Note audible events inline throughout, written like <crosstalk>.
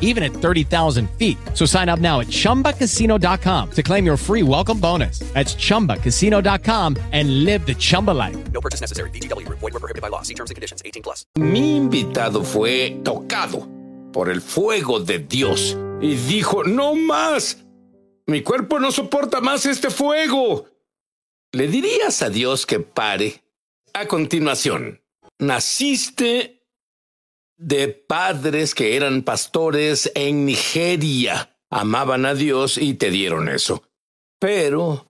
even at 30,000 feet. So sign up now at chumbacasino.com to claim your free welcome bonus. That's chumbacasino.com and live the Chumba life. No purchase necessary. VGW Group. Void were prohibited by law. See terms and conditions. 18 plus. Mi invitado fue tocado por el fuego de Dios y dijo, no más. Mi cuerpo no soporta más este fuego. ¿Le dirías a Dios que pare? A continuación, naciste de padres que eran pastores en Nigeria. Amaban a Dios y te dieron eso. Pero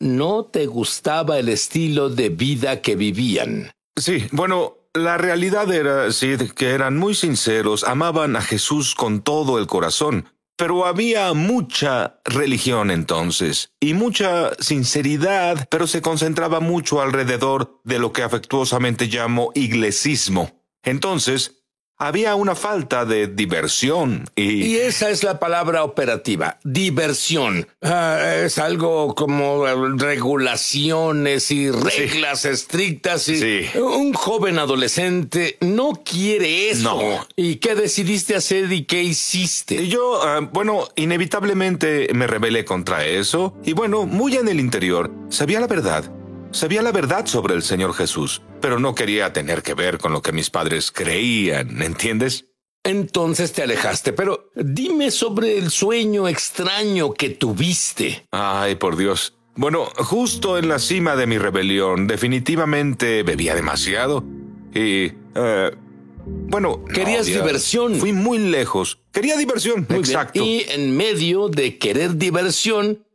no te gustaba el estilo de vida que vivían. Sí, bueno, la realidad era, Sid, que eran muy sinceros, amaban a Jesús con todo el corazón, pero había mucha religión entonces, y mucha sinceridad, pero se concentraba mucho alrededor de lo que afectuosamente llamo iglesismo. Entonces, había una falta de diversión y... Y esa es la palabra operativa, diversión. Ah, es algo como regulaciones y reglas estrictas y Sí. un joven adolescente no quiere eso. No. ¿Y qué decidiste hacer y qué hiciste? Y yo, ah, bueno, inevitablemente me rebelé contra eso, y bueno, muy en el interior, sabía la verdad. Sabía la verdad sobre el Señor Jesús, pero no quería tener que ver con lo que mis padres creían, ¿entiendes? Entonces te alejaste, pero dime sobre el sueño extraño que tuviste. Ay, por Dios. Bueno, justo en la cima de mi rebelión, definitivamente bebía demasiado. Y... eh, bueno... no, Querías diversión. Fui muy lejos. Quería diversión. Muy bien. Exacto. Y en medio de querer diversión,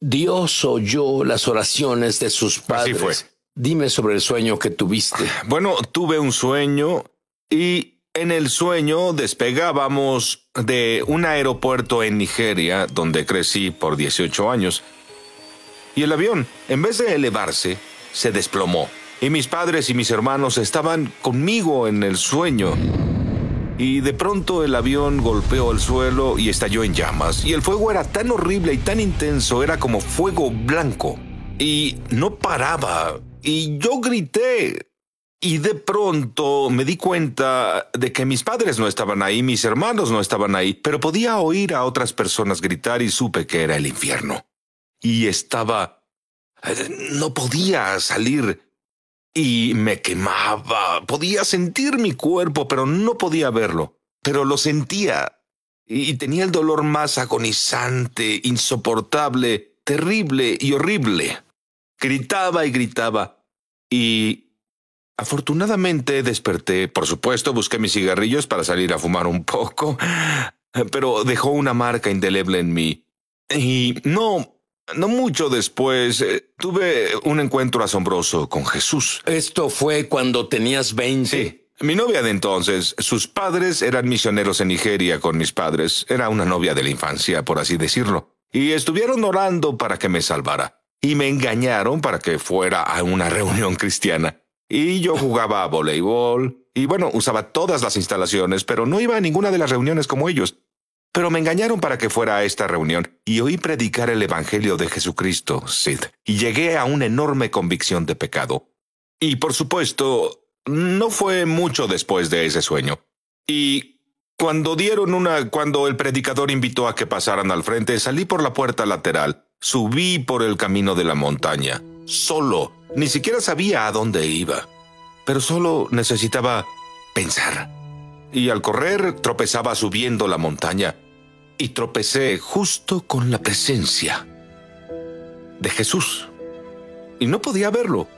Dios oyó las oraciones de sus padres. fue. Dime sobre el sueño que tuviste. <sighs> Bueno, tuve un sueño y en el sueño despegábamos de un aeropuerto en Nigeria, donde crecí por 18 años. Y el avión, en vez de elevarse, se desplomó. Y mis padres y mis hermanos estaban conmigo en el sueño. Y de pronto el avión golpeó el suelo y estalló en llamas. Y el fuego era tan horrible y tan intenso, era como fuego blanco. Y no paraba. Y yo grité. Y de pronto me di cuenta de que mis padres no estaban ahí, mis hermanos no estaban ahí, pero podía oír a otras personas gritar y supe que era el infierno. Y estaba... eh, No podía salir y me quemaba. Podía sentir mi cuerpo, pero no podía verlo. Pero lo sentía. Y tenía el dolor más agonizante, insoportable, terrible y horrible. Gritaba y gritaba. Y afortunadamente desperté. Por supuesto, busqué mis cigarrillos para salir a fumar un poco. Pero dejó una marca indeleble en mí. Y no, no mucho después, eh, tuve un encuentro asombroso con Jesús. Esto fue cuando tenías 20. Sí. Mi novia de entonces, sus padres eran misioneros en Nigeria con mis padres. Era una novia de la infancia, por así decirlo. Y estuvieron orando para que me salvara. Y me engañaron para que fuera a una <laughs> reunión cristiana. Y yo jugaba a voleibol. Y bueno, usaba todas las instalaciones, pero no iba a ninguna de las reuniones como ellos. Pero me engañaron para que fuera a esta reunión y oí predicar el Evangelio de Jesucristo, Sid, y llegué a una enorme convicción de pecado. Y por supuesto, no fue mucho después de ese sueño. Y cuando dieron una, cuando el predicador invitó a que pasaran al frente, salí por la puerta lateral, subí por el camino de la montaña, solo, ni siquiera sabía a dónde iba, pero solo necesitaba pensar. Y al correr tropezaba subiendo la montaña y tropecé justo con la presencia de Jesús. Y no podía verlo.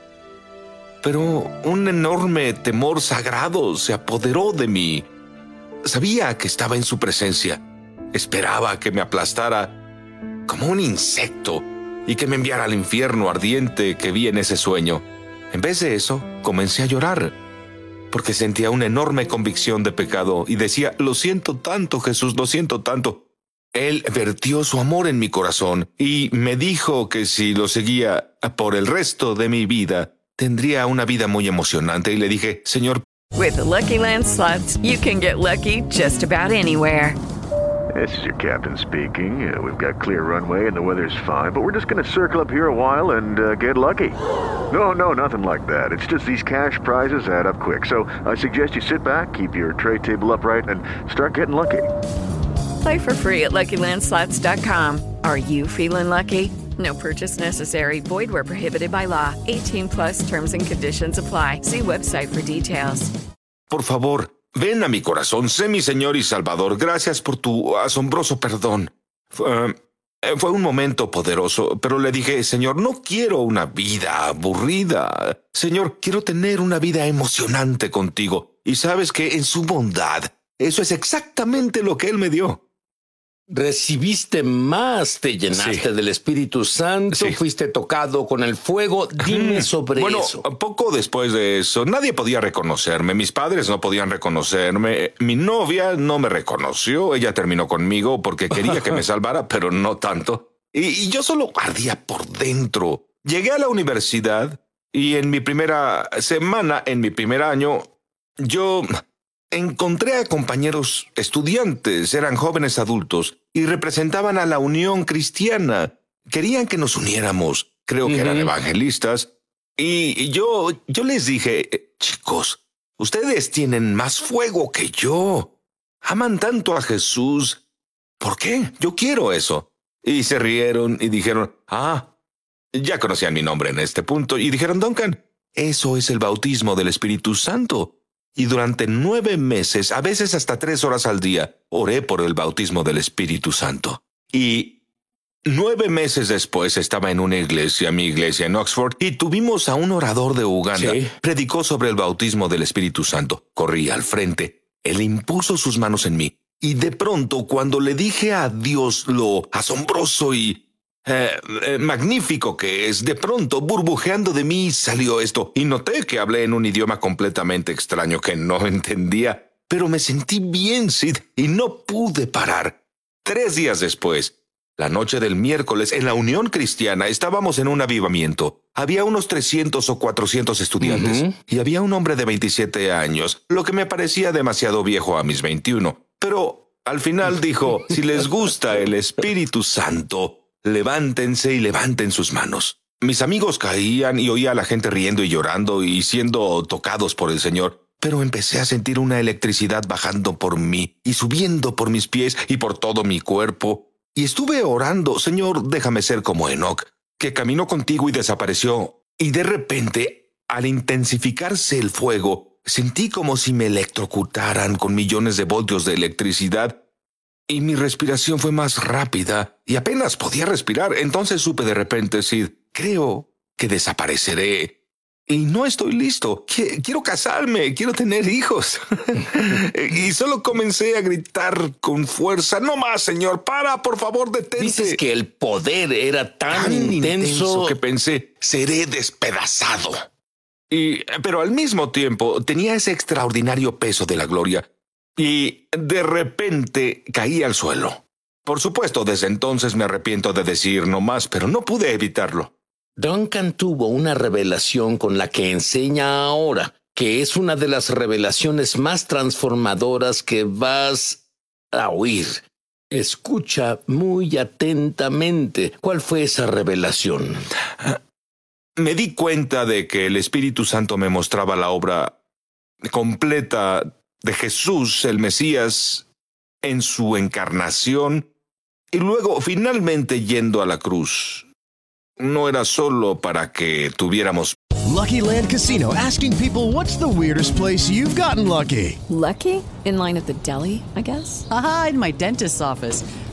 pero un enorme temor sagrado se apoderó de mí. Sabía que estaba en su presencia. Esperaba que me aplastara como un insecto y que me enviara al infierno ardiente que vi en ese sueño. En vez de eso, comencé a llorar, porque sentía una enorme convicción de pecado y decía, lo siento tanto, Jesús, lo siento tanto. Él vertió su amor en mi corazón y me dijo que si lo seguía por el resto de mi vida, tendría una vida muy emocionante. Y le dije, Señor. With the Lucky Land slots, you can get lucky just about anywhere. This is your captain speaking. Uh, we've got clear runway and the weather's fine, but we're just going to circle up here a while and uh, get lucky. No, no, nothing like that. It's just these cash prizes add up quick. So I suggest you sit back, keep your tray table upright, and start getting lucky. Play for free at LuckyLandSlots.com. Are you feeling lucky? No purchase necessary. Void where prohibited by law. 18 plus terms and conditions apply. See website for details. Por favor, ven a mi corazón. Sé mi Señor y Salvador. Gracias por tu asombroso perdón. Fue, fue un momento poderoso, pero le dije, Señor, no quiero una vida aburrida. Señor, quiero tener una vida emocionante contigo. Y sabes que en su bondad, eso es exactamente lo que Él me dio. Recibiste más, te llenaste Sí. del Espíritu Santo, Sí. fuiste tocado con el fuego. Dime sobre bueno, eso. poco después de eso, nadie podía reconocerme. Mis padres no podían reconocerme. Mi novia no me reconoció. Ella terminó conmigo porque quería que me <laughs> salvara, pero no tanto. Y, y yo solo ardía por dentro. Llegué a la universidad y en mi primera semana, en mi primer año, yo encontré a compañeros estudiantes, eran jóvenes adultos y representaban a la Unión Cristiana. Querían que nos uniéramos. Creo que eran evangelistas. Y yo, yo les dije, "Eh, chicos, ustedes tienen más fuego que yo. Aman tanto a Jesús. ¿Por qué? Yo quiero eso. Y se rieron y dijeron, ah, ya conocían mi nombre en este punto y dijeron, Duncan, eso es el bautismo del Espíritu Santo. Y durante nueve meses, a veces hasta tres horas al día, oré por el bautismo del Espíritu Santo. Y nueve meses después estaba en una iglesia, mi iglesia en Oxford, y tuvimos a un orador de Uganda. Sí. Predicó sobre el bautismo del Espíritu Santo. Corrí al frente. Él impuso sus manos en mí. Y de pronto, cuando le dije a Dios lo asombroso y eh, eh, magnífico que es, de pronto, burbujeando de mí, salió esto. Y noté que hablé en un idioma completamente extraño que no <laughs> entendía. Pero me sentí bien, Sid, y no pude parar. Tres días después, la noche del miércoles, en la Unión Cristiana, estábamos en un avivamiento. Había unos 300 o 400 estudiantes y había un hombre de 27 años, lo que me parecía demasiado viejo a mis 21. Pero al final dijo, si les gusta el Espíritu Santo, levántense y levanten sus manos. Mis amigos caían y oía a la gente riendo y llorando y siendo tocados por el Señor. Pero empecé a sentir una electricidad bajando por mí y subiendo por mis pies y por todo mi cuerpo. Y estuve orando, Señor, déjame ser como Enoch, que caminó contigo y desapareció. Y de repente, al intensificarse el fuego, sentí como si me electrocutaran con millones de voltios de electricidad. Y mi respiración fue más rápida y apenas podía respirar. Entonces supe de repente, Sid, creo que desapareceré. Y no estoy listo. Qui- Quiero casarme, quiero tener hijos. <laughs> y solo comencé a gritar con fuerza, no más, señor, para, por favor, detente. Dices que el poder era tan, tan intenso intenso que pensé, seré despedazado. Y, pero al mismo tiempo tenía ese extraordinario peso de la gloria. Y de repente caí al suelo. Por supuesto, desde entonces me arrepiento de decir no más, pero no pude evitarlo. Duncan tuvo una revelación con la que enseña ahora, que es una de las revelaciones más transformadoras que vas a oír. Escucha muy atentamente. ¿Cuál fue esa revelación? Me di cuenta de que el Espíritu Santo me mostraba la obra completa de Jesús, el Mesías, en su encarnación y luego finalmente yendo a la cruz. No era solo para que tuviéramos Lucky Land Casino asking people what's the weirdest place you've gotten lucky? Lucky? In line at the deli, I guess? Aha, in my dentist's office.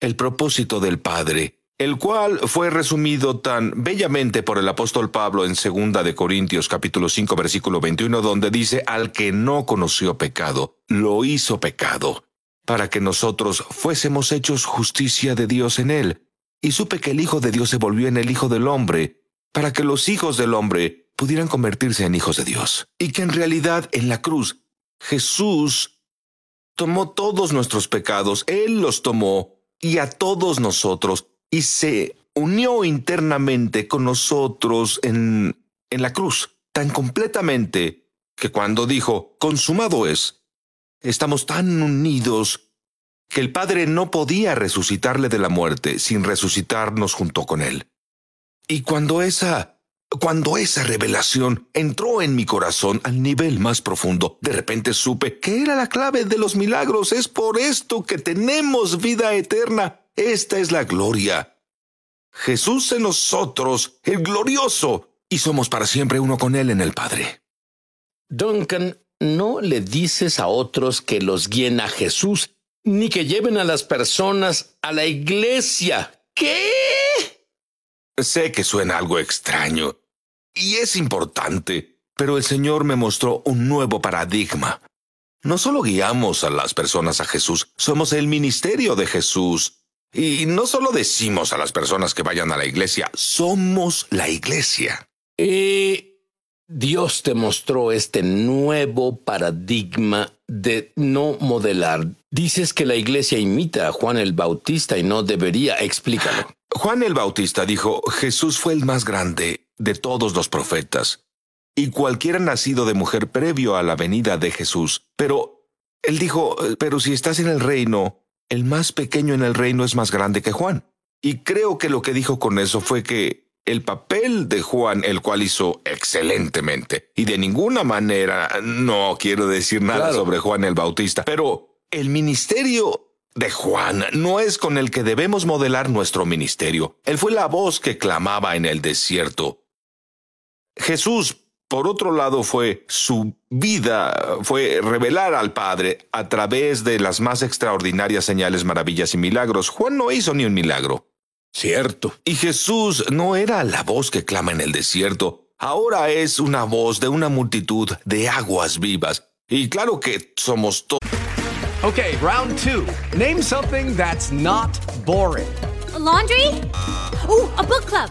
el propósito del Padre, el cual fue resumido tan bellamente por el apóstol Pablo en segunda de Corintios capítulo 5 versículo 21 donde dice al que no conoció pecado, lo hizo pecado, para que nosotros fuésemos hechos justicia de Dios en él. Y supe que el Hijo de Dios se volvió en el Hijo del Hombre, para que los hijos del hombre pudieran convertirse en hijos de Dios. Y que en realidad en la cruz Jesús tomó todos nuestros pecados, Él los tomó y a todos nosotros y se unió internamente con nosotros en, en la cruz, tan completamente que cuando dijo, consumado es, estamos tan unidos que el Padre no podía resucitarle de la muerte sin resucitarnos junto con Él. Y cuando esa cuando esa revelación entró en mi corazón al nivel más profundo, de repente supe que era la clave de los milagros. Es por esto que tenemos vida eterna. Esta es la gloria. Jesús en nosotros, el glorioso, y somos para siempre uno con Él en el Padre. Duncan, no le dices a otros que los guíen a Jesús, ni que lleven a las personas a la iglesia. ¿Qué? Sé que suena algo extraño, y es importante, pero el Señor me mostró un nuevo paradigma. No solo guiamos a las personas a Jesús, somos el ministerio de Jesús. Y no solo decimos a las personas que vayan a la iglesia, somos la iglesia. Y Dios te mostró este nuevo paradigma de no modelar. Dices que la iglesia imita a Juan el Bautista y no debería, explícalo. Juan el Bautista dijo, Jesús fue el más grande de todos los profetas, y cualquiera nacido de mujer previo a la venida de Jesús. Pero él dijo, pero si estás en el reino, el más pequeño en el reino es más grande que Juan. Y creo que lo que dijo con eso fue que el papel de Juan, el cual hizo excelentemente, y de ninguna manera no quiero decir nada Claro. sobre Juan el Bautista, pero el ministerio de Juan no es con el que debemos modelar nuestro ministerio. Él fue la voz que clamaba en el desierto. Jesús, por otro lado, fue su vida, fue revelar al Padre a través de las más extraordinarias señales, maravillas y milagros. Juan no hizo ni un milagro. Cierto. Y Jesús no era la voz que clama en el desierto. Ahora es una voz de una multitud de aguas vivas. Y claro que somos todos. Okay, round two. Name something that's not boring. laundry? Ooh, a book club.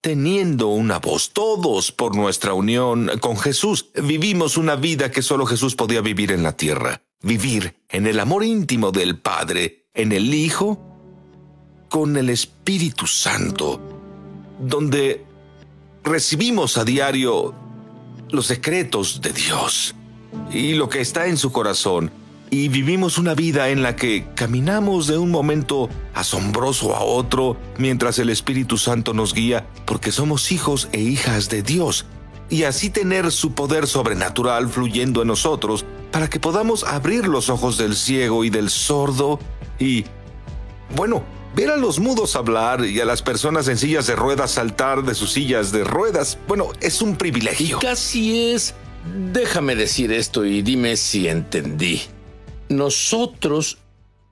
teniendo una voz, todos por nuestra unión con Jesús. Vivimos una vida que solo Jesús podía vivir en la tierra. Vivir en el amor íntimo del Padre, en el Hijo, con el Espíritu Santo, donde recibimos a diario los secretos de Dios y lo que está en su corazón y vivimos una vida en la que caminamos de un momento asombroso a otro mientras el Espíritu Santo nos guía porque somos hijos e hijas de Dios y así tener su poder sobrenatural fluyendo en nosotros para que podamos abrir los ojos del ciego y del sordo y, bueno, ver a los mudos hablar y a las personas en sillas de ruedas saltar de sus sillas de ruedas, bueno, es un privilegio. casi es... Déjame decir esto y dime si entendí. Nosotros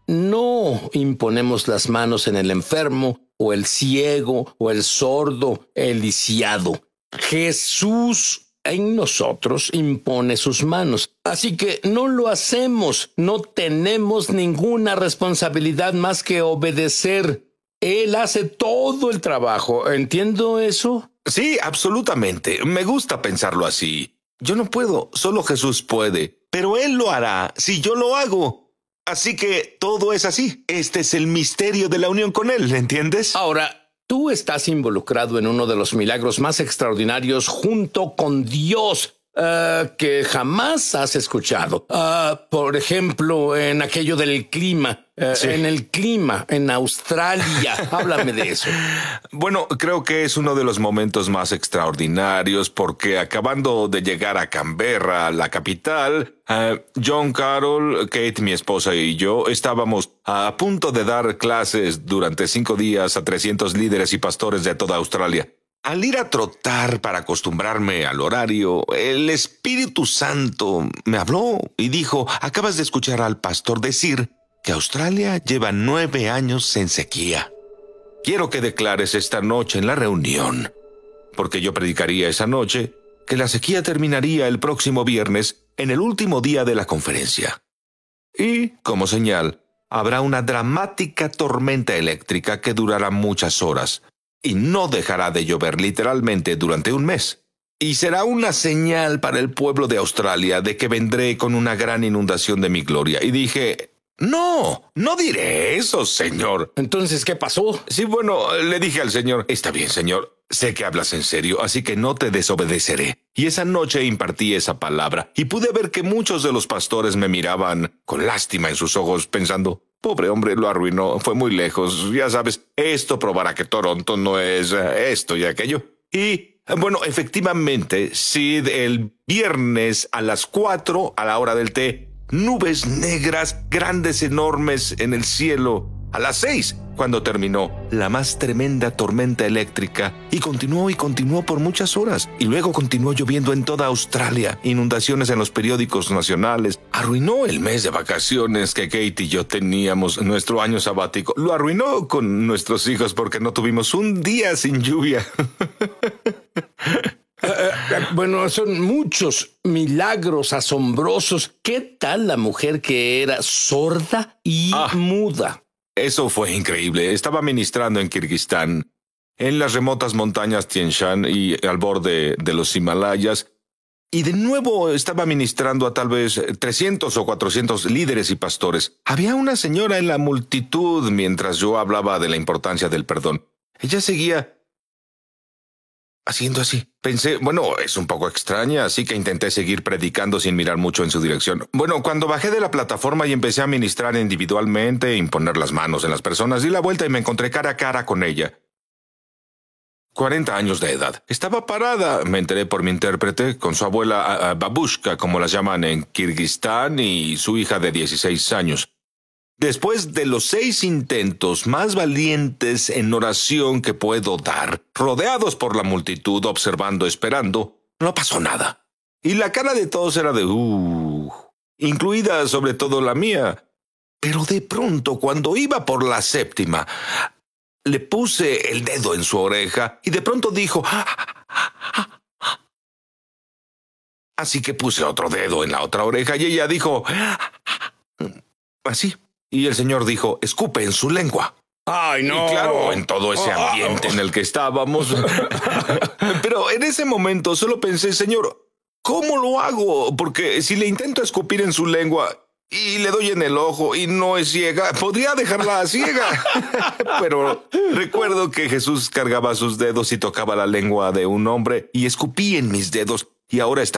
no imponemos las manos en el enfermo o el ciego o el sordo, el lisiado. Jesús en nosotros impone sus manos. Así que no lo hacemos, no tenemos ninguna responsabilidad más que obedecer. Él hace todo el trabajo. ¿Entiendo eso? Sí, absolutamente. Me gusta pensarlo así. Yo no puedo, solo Jesús puede, pero Él lo hará si yo lo hago. Así que todo es así. Este es el misterio de la unión con Él, ¿entiendes? Ahora, tú estás involucrado en uno de los milagros más extraordinarios junto con Dios. Uh, que jamás has escuchado. Uh, por ejemplo, en aquello del clima, uh, sí. en el clima, en Australia. <laughs> Háblame de eso. Bueno, creo que es uno de los momentos más extraordinarios porque acabando de llegar a Canberra, la capital, John Carroll, Kate, mi esposa y yo estábamos a punto de dar clases durante cinco días a 300 líderes y pastores de toda Australia. Al ir a trotar para acostumbrarme al horario, el Espíritu Santo me habló y dijo, acabas de escuchar al pastor decir que Australia lleva nueve años en sequía. Quiero que declares esta noche en la reunión, porque yo predicaría esa noche que la sequía terminaría el próximo viernes en el último día de la conferencia. Y, como señal, habrá una dramática tormenta eléctrica que durará muchas horas y no dejará de llover literalmente durante un mes. Y será una señal para el pueblo de Australia de que vendré con una gran inundación de mi gloria. Y dije, no, no diré eso, señor. Entonces, ¿qué pasó? Sí, bueno, le dije al señor, está bien, señor. Sé que hablas en serio, así que no te desobedeceré. Y esa noche impartí esa palabra, y pude ver que muchos de los pastores me miraban con lástima en sus ojos, pensando, Pobre hombre, lo arruinó, fue muy lejos. Ya sabes, esto probará que Toronto no es eh, esto y aquello. Y, bueno, efectivamente, sí, el viernes a las cuatro, a la hora del té, nubes negras, grandes, enormes en el cielo. A las seis, cuando terminó la más tremenda tormenta eléctrica y continuó y continuó por muchas horas y luego continuó lloviendo en toda Australia, inundaciones en los periódicos nacionales, arruinó el mes de vacaciones que Kate y yo teníamos, nuestro año sabático, lo arruinó con nuestros hijos porque no tuvimos un día sin lluvia. Uh, <laughs> bueno, son muchos milagros asombrosos. ¿Qué tal la mujer que era sorda y ah. muda? Eso fue increíble. Estaba ministrando en Kirguistán, en las remotas montañas Tien Shan y al borde de los Himalayas, y de nuevo estaba ministrando a tal vez 300 o 400 líderes y pastores. Había una señora en la multitud mientras yo hablaba de la importancia del perdón. Ella seguía haciendo así. Pensé, bueno, es un poco extraña, así que intenté seguir predicando sin mirar mucho en su dirección. Bueno, cuando bajé de la plataforma y empecé a ministrar individualmente, imponer las manos en las personas, di la vuelta y me encontré cara a cara con ella. 40 años de edad. Estaba parada, me enteré por mi intérprete, con su abuela Babushka, como la llaman en Kirguistán, y su hija de 16 años. Después de los seis intentos más valientes en oración que puedo dar, rodeados por la multitud, observando, esperando, no pasó nada. Y la cara de todos era de uh, incluida sobre todo la mía. Pero de pronto, cuando iba por la séptima, le puse el dedo en su oreja y de pronto dijo, Así que puse otro dedo en la otra oreja y ella dijo, así. Y el señor dijo, escupe en su lengua. Ay, no. Y claro, en todo ese ambiente en el que estábamos. <laughs> Pero en ese momento solo pensé, señor, ¿cómo lo hago? Porque si le intento escupir en su lengua y le doy en el ojo y no es ciega, podría dejarla ciega. <laughs> Pero recuerdo que Jesús cargaba sus dedos y tocaba la lengua de un hombre y escupí en mis dedos y ahora está.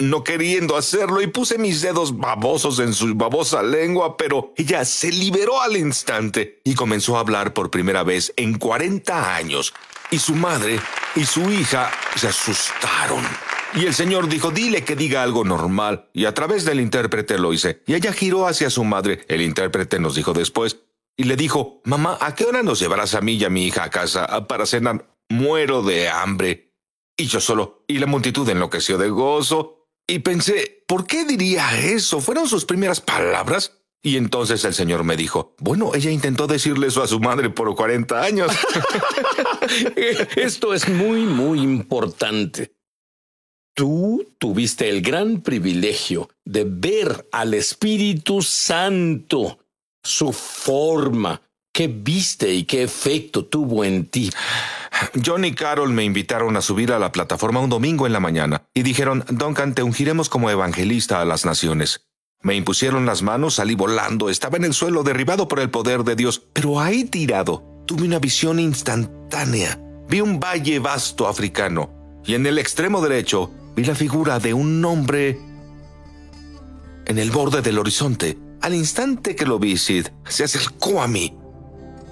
no queriendo hacerlo y puse mis dedos babosos en su babosa lengua, pero ella se liberó al instante y comenzó a hablar por primera vez en 40 años. Y su madre y su hija se asustaron. Y el señor dijo, dile que diga algo normal. Y a través del intérprete lo hice. Y ella giró hacia su madre. El intérprete nos dijo después, y le dijo, mamá, ¿a qué hora nos llevarás a mí y a mi hija a casa para cenar? Muero de hambre. Y yo solo, y la multitud enloqueció de gozo, y pensé, ¿por qué diría eso? ¿Fueron sus primeras palabras? Y entonces el Señor me dijo, bueno, ella intentó decirle eso a su madre por 40 años. <laughs> Esto es muy, muy importante. Tú tuviste el gran privilegio de ver al Espíritu Santo, su forma, qué viste y qué efecto tuvo en ti. John y Carol me invitaron a subir a la plataforma un domingo en la mañana y dijeron, Duncan, te ungiremos como evangelista a las naciones. Me impusieron las manos, salí volando, estaba en el suelo derribado por el poder de Dios, pero ahí tirado tuve una visión instantánea. Vi un valle vasto africano y en el extremo derecho vi la figura de un hombre en el borde del horizonte. Al instante que lo vi, Sid se acercó a mí.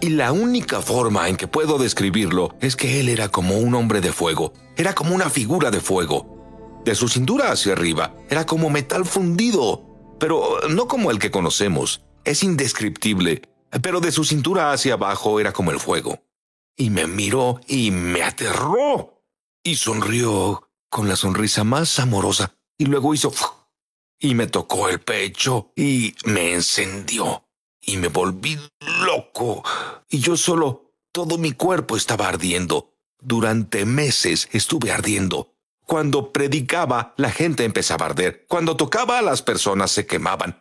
Y la única forma en que puedo describirlo es que él era como un hombre de fuego, era como una figura de fuego. De su cintura hacia arriba era como metal fundido, pero no como el que conocemos. Es indescriptible, pero de su cintura hacia abajo era como el fuego. Y me miró y me aterró. Y sonrió con la sonrisa más amorosa. Y luego hizo... Y me tocó el pecho y me encendió. Y me volví loco. Y yo solo... Todo mi cuerpo estaba ardiendo. Durante meses estuve ardiendo. Cuando predicaba, la gente empezaba a arder. Cuando tocaba, las personas se quemaban.